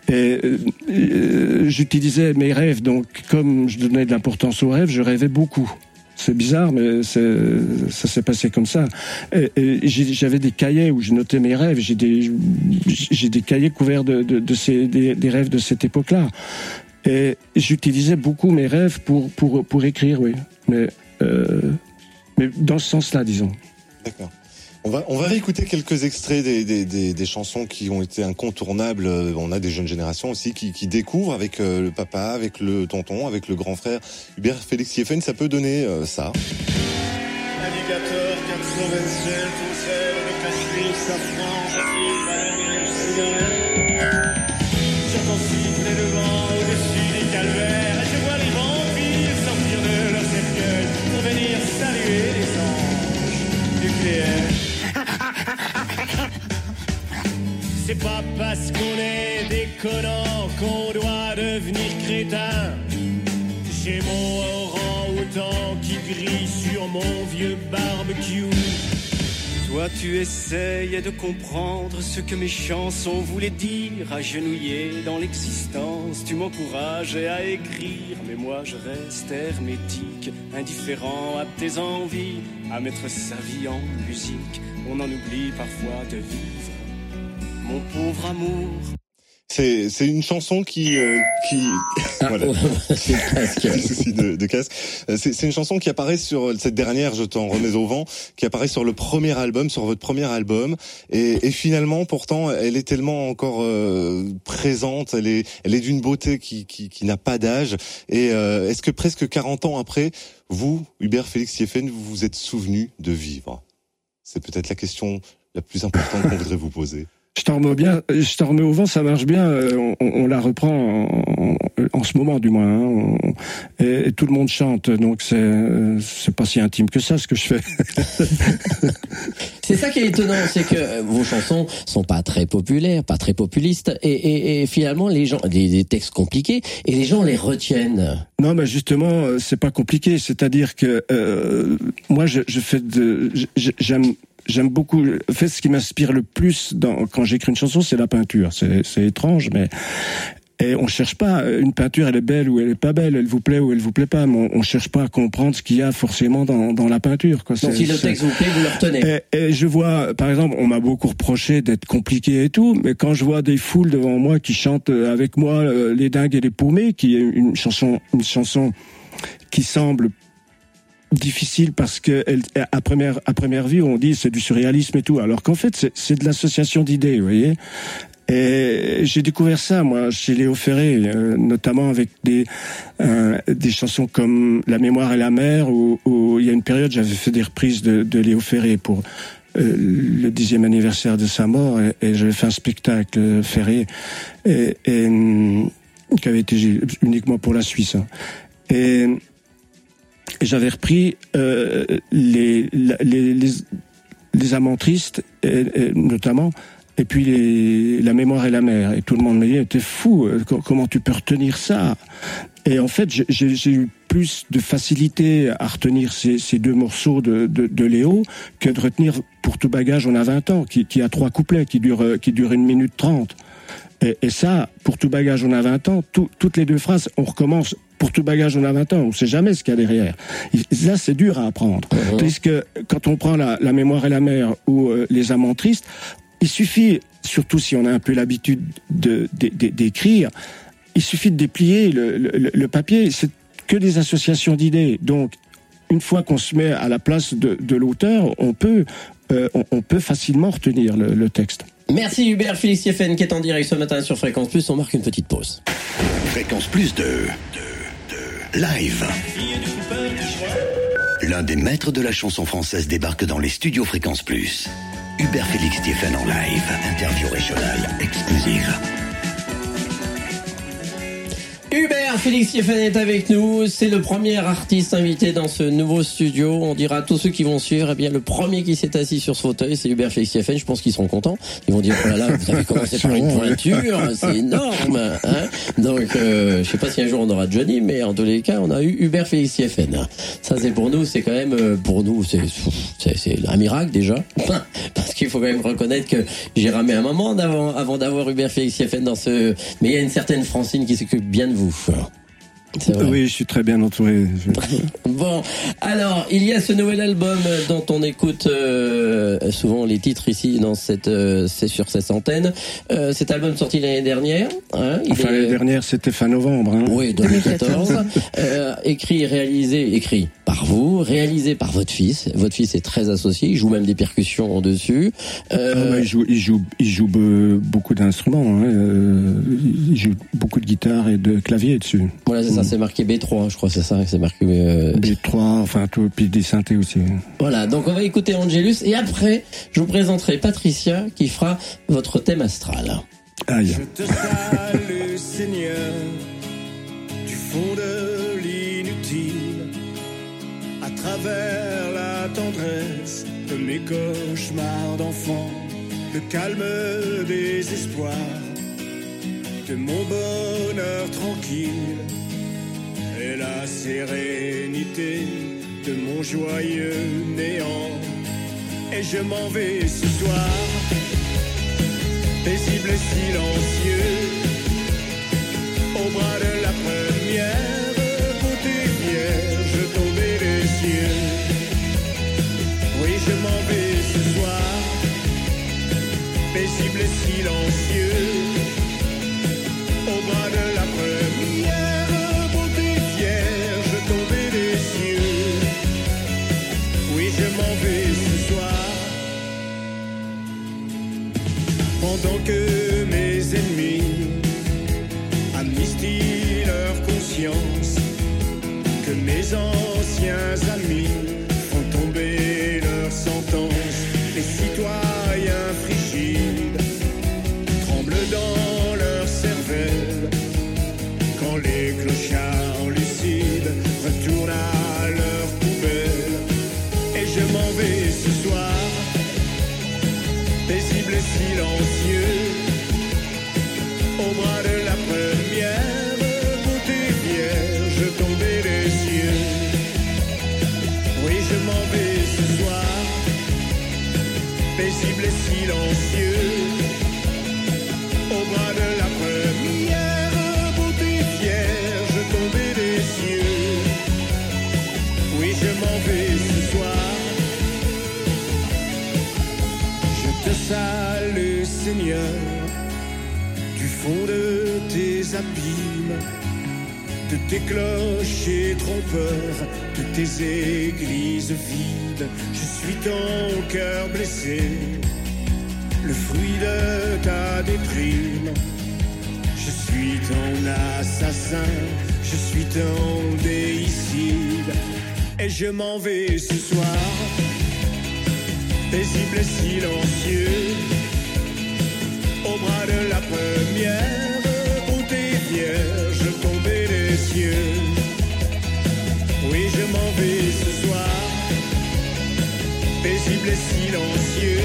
Et euh, euh, j'utilisais mes rêves, donc comme je donnais de l'importance aux rêves, je rêvais beaucoup. C'est bizarre, mais ça s'est passé comme ça. J'avais des cahiers où je notais mes rêves. J'ai des, cahiers couverts de, ces, des, rêves de cette époque-là. Et j'utilisais beaucoup mes rêves pour, écrire, oui. Mais, mais dans ce sens-là, disons. D'accord. On va, on va réécouter quelques extraits des, des, des, des chansons qui ont été incontournables. On a des jeunes générations aussi qui, qui découvrent avec euh, le papa, avec le tonton, avec le grand frère Hubert Félix Sieffen. Ça peut donner euh, ça. Navigateur 427, au sel, le cachemire, safran, C'est pas parce qu'on est déconnant qu'on doit devenir crétin. J'ai mon orang-outan qui grille sur mon vieux barbecue. Toi, tu essayes de comprendre ce que mes chansons voulaient dire. Agenouillé dans l'existence, tu m'encourages à écrire. Mais moi, je reste hermétique, indifférent à tes envies, à mettre sa vie en musique. On en oublie parfois de vivre. Mon pauvre amour, C'est c'est une chanson qui euh, qui voilà. c'est le casque. Souci de, de casque. Euh, C'est c'est une chanson qui apparaît sur cette dernière, je t'en remets au vent, qui apparaît sur le premier album, sur votre premier album, et, et finalement, pourtant, elle est tellement encore euh, présente, elle est, elle est d'une beauté qui, qui, qui n'a pas d'âge. Et euh, est-ce que presque 40 ans après, vous, Hubert Félix Sieffen, vous vous êtes souvenu de vivre? C'est peut-être la question la plus importante qu'on voudrait vous poser. Je t'en remets bien, je t'en remets au vent, ça marche bien. euh, On, on- on la reprend en, en- en ce moment, du moins. hein. On- et, et tout le monde chante, donc c'est euh, c'est pas si intime que ça ce que je fais. C'est ça qui est étonnant, c'est que euh, vos chansons sont pas très populaires, pas très populistes, et, et, et finalement les gens, des, des textes compliqués, et les gens les retiennent. Non, mais justement, c'est pas compliqué. C'est-à-dire que euh, moi, je, je fais de, j'aime. J'aime beaucoup. En fait, ce qui m'inspire le plus dans, quand j'écris une chanson, c'est la peinture. C'est étrange, mais et on cherche pas une peinture, elle est belle ou elle est pas belle, elle vous plaît ou elle vous plaît pas. Mais on, on cherche pas à comprendre ce qu'il y a forcément dans, dans la peinture. Quoi. Donc si le texte vous plaît, vous le retenez. et, et je vois, par exemple, on m'a beaucoup reproché d'être compliqué et tout, mais quand je vois des foules devant moi qui chantent avec moi euh, les dingues et les paumés, qui est une chanson, une chanson qui semble difficile parce que elle, à première à première vue on dit c'est du surréalisme et tout, alors qu'en fait c'est c'est de l'association d'idées, vous voyez. Et j'ai découvert ça, moi, chez Léo Ferré, euh, notamment avec des euh, des chansons comme La mémoire et la mer, où, où il y a une période, j'avais fait des reprises de, de Léo Ferré pour euh, le dixième anniversaire de sa mort, et, et j'avais fait un spectacle euh, Ferré, et, et, hum, qui avait été uniquement pour la Suisse. hein. Et j'avais repris euh, les, les, les, les amants tristes, et, et notamment, et puis les, la mémoire et la mer. Et tout le monde me dit, t'es fou, euh, co- comment tu peux retenir ça? Et en fait, j'ai- eu plus de facilité à retenir ces, ces deux morceaux de, de, de Léo que de retenir Pour tout bagage, on a 20 ans, qui, qui a trois couplets, qui durent, euh, qui durent une minute trente. Et, et ça, pour tout bagage, on a 20 ans, tout- toutes les deux phrases, on recommence. Pour tout bagage, on a 20 ans, on sait jamais ce qu'il y a derrière. Et ça, c'est dur à apprendre. Puisque quand on prend la, la mémoire et la mer ou euh, les amants tristes, il suffit, surtout si on a un peu l'habitude de- de- de- d'écrire, il suffit de déplier le, le- le papier. C'est que des associations d'idées. Donc, une fois qu'on se met à la place de, de l'auteur, on peut, euh, on, on peut facilement retenir le, le texte. Merci Hubert Félix Sieffen qui est en direct ce matin sur Fréquence Plus. On marque une petite pause. Fréquence plus de live. L'un des maîtres de la chanson française débarque dans les studios Fréquence Plus. Hubert Félix Stéphane en live. Interview régionale exclusive. Hubert Félix Stéphane est avec nous. C'est le premier artiste invité dans ce nouveau studio. On dira à tous ceux qui vont suivre, eh bien, le premier qui s'est assis sur ce fauteuil, c'est Hubert Félix Stéphane. Je pense qu'ils seront contents. Ils vont dire, oh là là, vous avez commencé par une pointure. C'est énorme, hein. Donc, euh, je sais pas si un jour on aura Johnny, mais en tous les cas, on a eu Hubert Félix Stéphane. Ça, c'est pour nous, c'est quand même, euh, pour nous, c'est, c'est, c'est un miracle déjà. Qu'il faut quand même reconnaître que j'ai ramé un moment d'avant, avant d'avoir Hubert Félix Stéphane dans ce, mais il y a une certaine Francine qui s'occupe bien de vous. Oui, je suis très bien entouré. Bon, alors il y a ce nouvel album dont on écoute euh, souvent les titres ici dans cette, euh, c'est sur cette antenne. Euh, cet album sorti l'année dernière. Hein, il Enfin, est- l'année dernière, c'était fin novembre. Hein. oui, 2014. euh, écrit, réalisé, écrit par vous, réalisé par votre fils. Votre fils est très associé, il joue même des percussions en dessus. Ah, bah, il joue, il joue, il joue be- beaucoup d'instruments. Hein. il joue beaucoup de guitare et de clavier dessus. Voilà, c'est ça, c'est marqué B3, je crois, c'est ça, c'est marqué. euh, B3, enfin tout, puis des synthés aussi. Voilà, donc on va écouter Angelus et après, je vous présenterai Patricia qui fera votre thème astral. Aïe. Je te salue, Seigneur, du fond de l'inutile, à travers la tendresse de mes cauchemars d'enfant, le calme des espoirs, de mon bonheur tranquille, et la sérénité de mon joyeux néant. Et je m'en vais ce soir. Paisible et silencieux, au bras de la première de tes églises vides. Je suis ton cœur blessé, le fruit de ta déprime. Je suis ton assassin, je suis ton déicide, et je m'en vais ce soir, paisible et silencieux, au bras de la première beauté vierge tombée des cieux. Oui, je m'en vais ce soir, paisible et silencieux,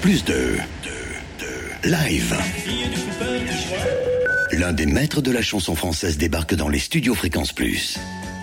Plus de, live. L'un des maîtres de la chanson française débarque dans les studios Fréquence Plus.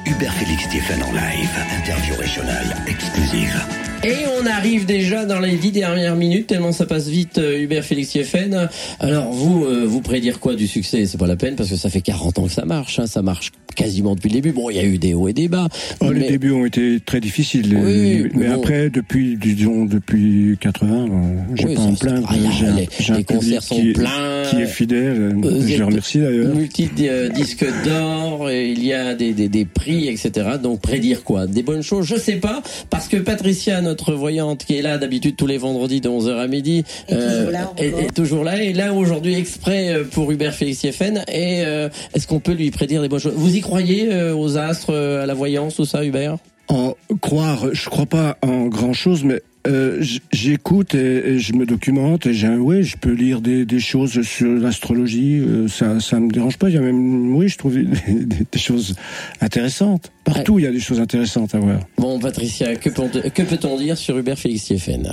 Hubert Félix Stéphane en live, interview régionale exclusive. Et on arrive déjà dans les dix dernières minutes, tellement ça passe vite, euh, Hubert Félix Yeffen. Alors vous, euh, vous prédire quoi du succès? C'est pas la peine parce que ça fait 40 ans que ça marche, hein, ça marche quasiment depuis le début. Bon, il y a eu des hauts et des bas. Oh, mais- Les débuts ont été très difficiles. Oui, mais mais bon. après, depuis, disons, depuis 80, euh, j'ai Oui, pas ah, y a- J'ai un- les- concerts sont qui pleins. Qui est fidèle. euh, Je remercie d'ailleurs. multi euh, disques d'or, et il y a des, des, des prix, etc. Donc prédire quoi? Des bonnes choses? Je sais pas, parce que Patricia, notre voyante, qui est là d'habitude tous les vendredis de 11h à midi, Est toujours là est, est toujours là, et là aujourd'hui exprès euh, pour Hubert Félix Yeffen. Et euh, est-ce qu'on peut lui prédire des bonnes choses? Vous y croyez? Euh, aux astres, euh, à la voyance, tout ça, Hubert? En croire, je crois pas en grand chose, mais euh, j- j'écoute et, et je me documente et j'ai un oui, je peux lire des, des choses sur l'astrologie, euh, ça ça me dérange pas. Il y a même oui, je trouve des, des- des choses intéressantes. Partout, il y a des choses intéressantes à voir. Bon, Patricia, que peut- que peut-on dire sur Hubert Félix Yeffen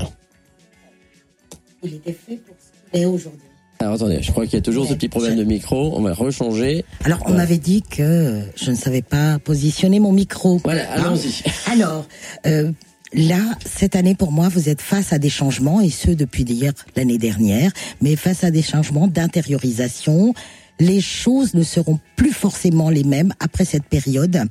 Il était fait pour ce qu'il est aujourd'hui. Alors attendez, je crois qu'il y a toujours Ouais, ce petit problème je- de micro. On va rechanger. Alors, on Ouais. m'avait dit que je ne savais pas positionner mon micro. Voilà, Hein allons-y. Alors, euh, là, cette année, pour moi, vous êtes face à des changements, et ce, depuis d'hier, l'année dernière, mais face à des changements d'intériorisation. Les choses ne seront plus forcément les mêmes après cette période,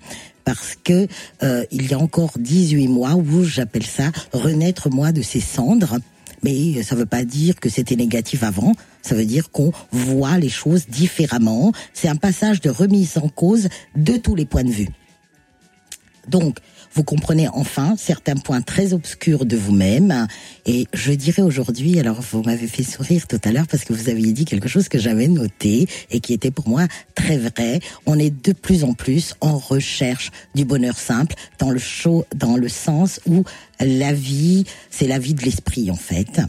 parce que euh, il y a encore 18 mois où j'appelle ça renaître moi de ses cendres. Mais ça ne veut pas dire que c'était négatif avant. Ça veut dire qu'on voit les choses différemment. C'est un passage de remise en cause de tous les points de vue. Donc, vous comprenez enfin certains points très obscurs de vous-même. Et je dirais aujourd'hui, alors vous m'avez fait sourire tout à l'heure parce que vous aviez dit quelque chose que j'avais noté et qui était pour moi très vrai. On est de plus en plus en recherche du bonheur simple dans le show, dans le sens où la vie, c'est la vie de l'esprit en fait.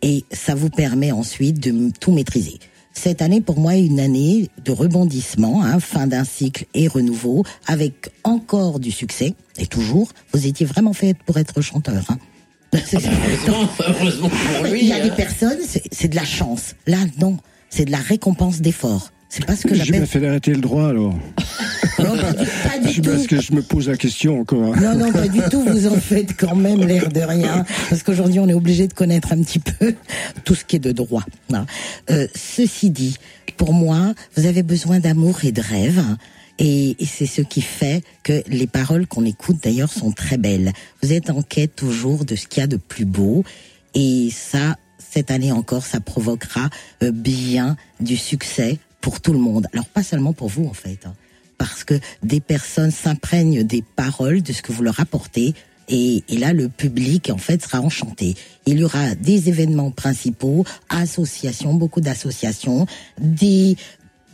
Et ça vous permet ensuite de tout maîtriser. Cette année, pour moi, est une année de rebondissement, hein, fin d'un cycle et renouveau, avec encore du succès. Et toujours, vous étiez vraiment fait pour être chanteur. Hein. Heureusement, heureusement pour lui. Il y a hein. des personnes, c'est de la chance. Là, non, c'est de la récompense d'effort. C'est pas ce que Je j'appelle me fait arrêter le droit alors. Non, pas, du- pas du Je- tout. Parce que je me pose la question encore. Non, non, pas du tout. Vous en faites quand même l'air de rien. Parce qu'aujourd'hui, on est obligé de connaître un petit peu tout ce qui est de droit. hein. Euh, ceci dit, pour moi, vous avez besoin d'amour et de rêve. Et, et c'est ce qui fait que les paroles qu'on écoute d'ailleurs sont très belles. Vous êtes en quête toujours de ce qu'il y a de plus beau. Et ça, cette année encore, ça provoquera euh, bien du succès pour tout le monde. Alors pas seulement pour vous en fait. hein parce que des personnes s'imprègnent des paroles de ce que vous leur apportez. Et, et là, le public, en fait, sera enchanté. Il y aura des événements principaux, associations, beaucoup d'associations, des...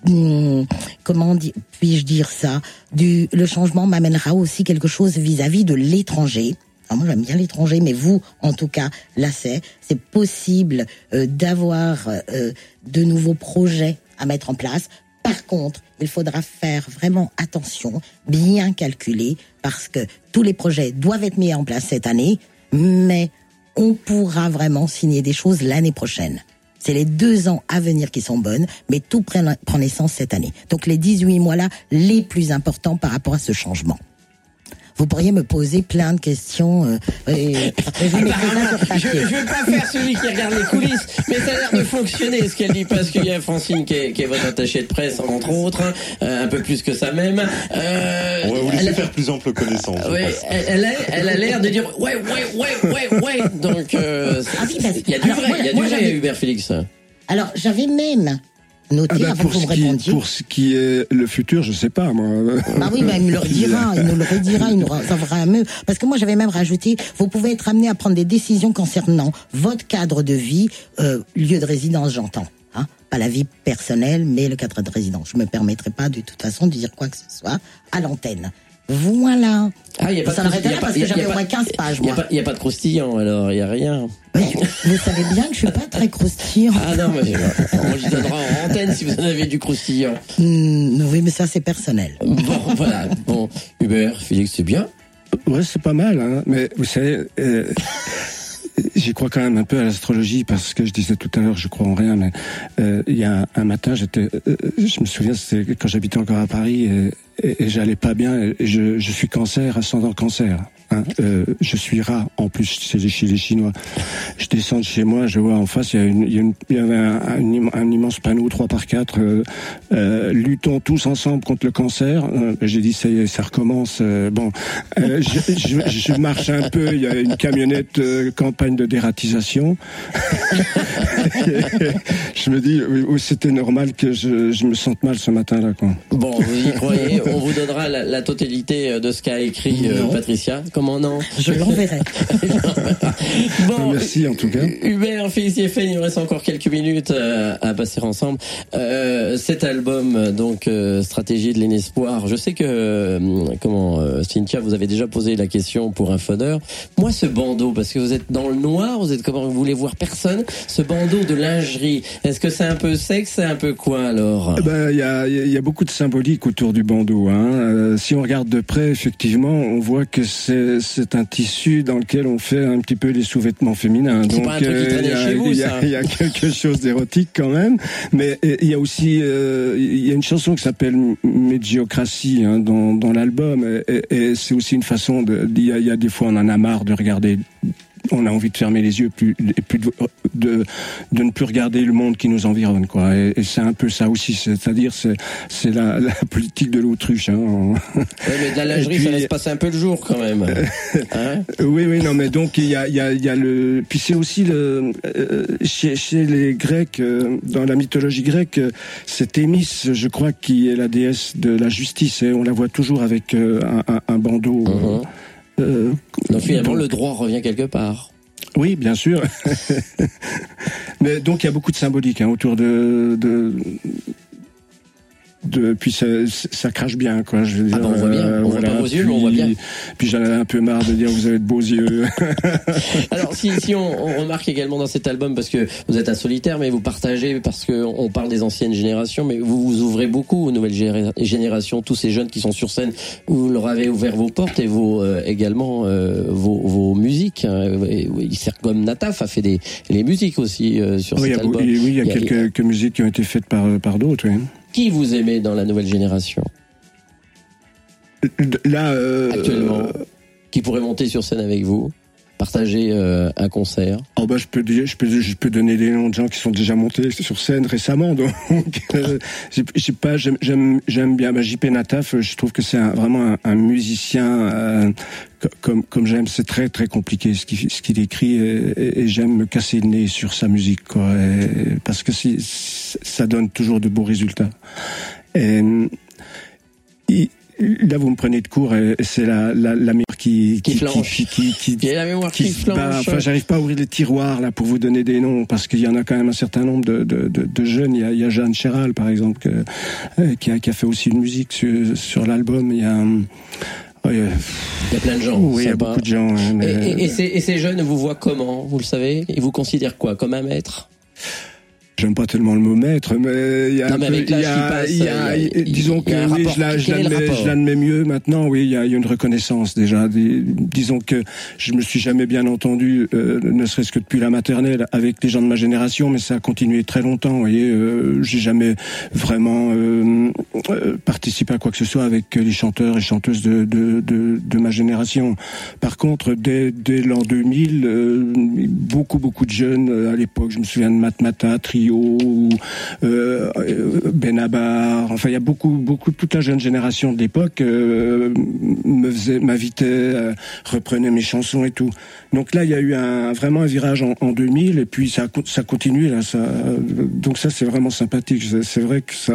hum, comment puis-je dire ça du, Le changement m'amènera aussi quelque chose vis-à-vis de l'étranger. Moi j'aime bien l'étranger, mais vous, en tout cas, là c'est, c'est possible euh, d'avoir euh, de nouveaux projets à mettre en place. Par contre, il faudra faire vraiment attention, bien calculer, parce que tous les projets doivent être mis en place cette année, mais on pourra vraiment signer des choses l'année prochaine. C'est les deux ans à venir qui sont bonnes, mais tout prend, naissance cette année. Donc les 18 mois-là, les plus importants par rapport à ce changement. Vous pourriez me poser plein de questions. euh, et, et vous ça sur je, je veux pas faire celui qui regarde les coulisses, mais ça a l'air de fonctionner ce qu'elle dit parce qu'il y a Francine qui est, qui est votre attachée de presse entre autres, euh, un peu plus que ça même. Euh, On va vous laisser faire plus ample connaissance. Ouais, elle, elle a, elle a l'air de dire ouais, ouais, ouais, ouais, ouais. Donc, euh, Ah oui, parce- il y a du alors, vrai, moi, il y a du moi, vrai, j'avais- Hubert Félix. Alors j'avais même noté Ah ben, avant pour, que vous ce me répondiez. pour ce qui est le futur, je sais pas, moi. Bah oui, bah, il me le redira, il nous le redira, il nous fera mieux. Parce que moi, j'avais même rajouté, vous pouvez être amené à prendre des décisions concernant votre cadre de vie, euh, lieu de résidence, j'entends. Hein pas la vie personnelle, mais le cadre de résidence. Je me permettrai pas de toute façon de dire quoi que ce soit à l'antenne. Voilà. Ah, il y a pas Ça de n'arrêtait pas- parce que j'avais au moins 15 pages, Il n'y a, pas- de croustillant, alors il y a rien. Mais vous savez bien que je suis pas très croustillant. Ah non, mais on lui donnera en antenne si vous en avez du croustillant. Hmm, oui, mais ça, c'est personnel. Bon, voilà. Bon, Hubert, Félix, c'est bien. Ouais, c'est pas mal, hein. mais vous savez, euh, j'y crois quand même un peu à l'astrologie parce que je disais tout à l'heure, je crois en rien, mais euh, il y a un, matin, j'étais, euh, je me souviens, c'était quand j'habitais encore à Paris et, et, et j'allais pas bien. Et je, je suis cancer, ascendant cancer. Hein. Euh, je suis rat en plus chez les, chez les Chinois. Je descends de chez moi, je vois en face, il y, a une, il y, a une- il y avait un, un im- un immense panneau 3 par 4 euh, euh, luttons tous ensemble contre le cancer. J'ai dit ça y est, ça recommence. Bon, je, je, je marche un peu. Il y a une camionnette campagne de dératisation. je me dis, c'était normal que je, je me sente mal ce matin-là. Bon, vous y croyez On vous donnera la, la totalité de ce qu'a écrit. Patricia. Comment non Je l'enverrai. Bon, Merci en tout cas. Hubert, Félix et Fen, il nous reste encore quelques minutes euh, à passer ensemble. Euh, cet album, donc euh, Stratégie de l'inespoir. Je sais que euh, comment euh, Cynthia, vous avez déjà posé la question pour un fauneur. Moi, ce bandeau, parce que vous êtes dans le noir, vous êtes comment vous voulez voir personne. Ce bandeau de lingerie, est-ce que c'est un peu sexe, c'est un peu quoi alors? Eh ben, Il y, a, y a beaucoup de symbolique autour du bandeau. Hein. Euh, si on regarde de près, effectivement, on voit que c'est c'est un tissu dans lequel on fait un petit peu les sous-vêtements féminins. Qui euh, il y y a- y quelque chose d'érotique quand même. Mais euh, il y a aussi euh, il y a une chanson qui s'appelle Médiocratie hein, dans, dans l'album. Et, et c'est aussi une façon de. Il y, a, il y a des fois on en a marre de regarder on a envie de fermer les yeux plus, et plus de, de, de ne plus regarder le monde qui nous environne quoi et, et c'est un peu ça aussi c'est-à-dire c'est c'est la, la politique de l'autruche hein. Ouais, mais de la lingerie, puis- ça laisse passer un peu le jour quand même. Hein oui oui non mais donc il y a il y a, y a le puis c'est aussi le euh, chez, chez les Grecs euh, dans la mythologie grecque euh, c'est Thémis je crois qui est la déesse de la justice et on la voit toujours avec euh, un, un, un bandeau Mhm. Euh, Donc finalement, donc- le droit revient quelque part. Oui, bien sûr. Mais donc il y a beaucoup de symbolique hein, autour de, de de puis ça, ça crache bien quoi. Je veux Ah bah, on voit bien. On voit pas vos yeux, mais on voit puis- bien. Puis j'en avais un peu marre de dire vous avez de beaux yeux. Alors si, si on, on remarque également dans cet album, parce que vous êtes un solitaire, mais vous partagez, parce que on parle des anciennes générations, mais vous vous ouvrez beaucoup aux nouvelles générations, tous ces jeunes qui sont sur scène, vous leur avez ouvert vos portes et vos, euh, également euh, vos, vos musiques. hein. C'est comme Nataf a fait des les musiques aussi euh, sur oui, cet a, album. oui, il y a Il y a- quelques, quelques musiques qui ont été faites par par d'autres. Oui. Qui vous aimez dans la nouvelle génération Là, euh, actuellement qui pourrait monter sur scène avec vous partager euh, un concert. Oh bah je peux je peux je peux donner des noms de gens qui sont déjà montés sur scène récemment donc j'aime bien bah, JP Nataf je trouve que c'est vraiment un, musicien euh, comme comme j'aime c'est très très compliqué ce qu'il écrit et, j'aime me casser le nez sur sa musique quoi parce que ça donne toujours de beaux résultats Là, vous me prenez de court, et c'est la, la, la mémoire qui, qui, flanche. Qui, qui, qui, Il y a la mémoire qui, flanche. Bah, enfin, j'arrive pas à ouvrir les tiroirs là pour vous donner des noms parce qu'il y en a quand même un certain nombre de, de, de, de jeunes. Il y, a, il y a Jeanne Chéral, par exemple, que, euh, qui, a, qui a fait aussi une musique sur, sur l'album. Il y a il y a plein de gens. Oui, il y a beaucoup de gens. Mais... Et, et, et, ces, et ces jeunes vous voient comment Vous le savez? Ils vous considèrent quoi? Comme un maître? J'aime pas tellement le mot maître, mais il y a, non, mais avec il y a, passe, il y a, il y a, disons que oui, je l'admets, mieux maintenant. Oui, il y a, il y a une reconnaissance déjà. Des- disons que je me suis jamais bien entendu, euh, ne serait-ce que depuis la maternelle, avec les gens de ma génération, mais ça a continué très longtemps. Vous voyez, euh, j'ai jamais vraiment euh, euh, participé à quoi que ce soit avec les chanteurs et chanteuses de, de, de, de ma génération. Par contre, dès, dès l'an 2000, euh, beaucoup beaucoup de jeunes euh, à l'époque, je me souviens de Matmata, Trio, euh, euh, Benabar, enfin il y a beaucoup beaucoup toute la jeune génération de l'époque euh, m'invitait, euh, reprenait mes chansons et tout. Donc là il y a eu un vraiment un virage en, en 2000 et puis ça continue là ça donc ça c'est vraiment sympathique. C'est- vrai que ça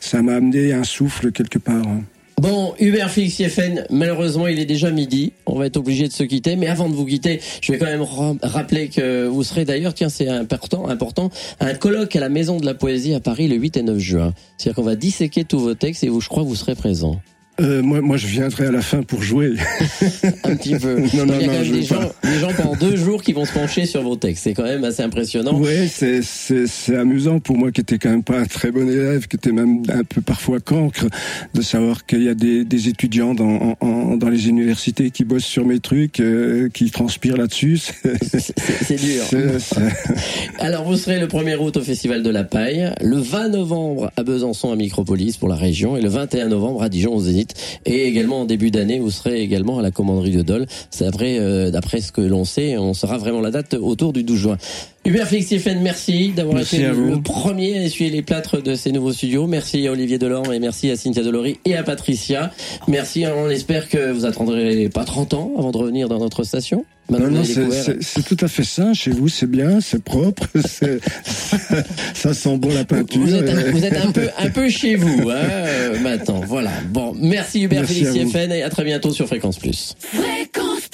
ça m'a amené un souffle quelque part. hein. Bon, Hubert Félix Yeffen, malheureusement, il est déjà midi. On va être obligé de se quitter. Mais avant de vous quitter, je vais quand même ra- rappeler que vous serez d'ailleurs, tiens, c'est important, important, un colloque à la Maison de la Poésie à Paris le 8 et 9 juin. C'est-à-dire qu'on va disséquer tous vos textes et vous, je crois, vous serez présent. Euh, moi moi je viendrai à la fin pour jouer. Un petit peu. Non, non, Il y a quand non, même je des gens, des gens pendant deux jours qui vont se pencher sur vos textes. C'est quand même assez impressionnant. Oui, c'est amusant pour moi qui était quand même pas un très bon élève, qui était même un peu parfois cancre, de savoir qu'il y a des, des étudiants dans en- en- dans les universités qui bossent sur mes trucs, euh, qui transpirent là-dessus. C'est- dur. Alors vous serez le 1er août au Festival de la Paille, le 20 novembre à Besançon à Micropolis pour la région et le 21 novembre à Dijon au Zénith. Et également en début d'année, vous serez également à la commanderie de Dole. C'est après, euh, d'après ce que l'on sait, on saura vraiment la date autour du 12 juin. Hubert Félix Stéphane, merci d'avoir été le, premier à essuyer les plâtres de ces nouveaux studios. Merci à Olivier Delorme et merci à Cynthia Delory et à Patricia. Merci, on espère que vous attendrez pas 30 ans avant de revenir dans notre station. Maintenant, Non, non, c'est- tout à fait sain chez vous, c'est bien, c'est propre, c'est- ça, ça sent bon la peinture. Vous êtes, un, et- vous êtes un peu, un peu chez vous, hein, euh, maintenant. Voilà. Bon, merci Hubert Merci Félix. Yeffen et à très bientôt sur Fréquence Plus. Fréquence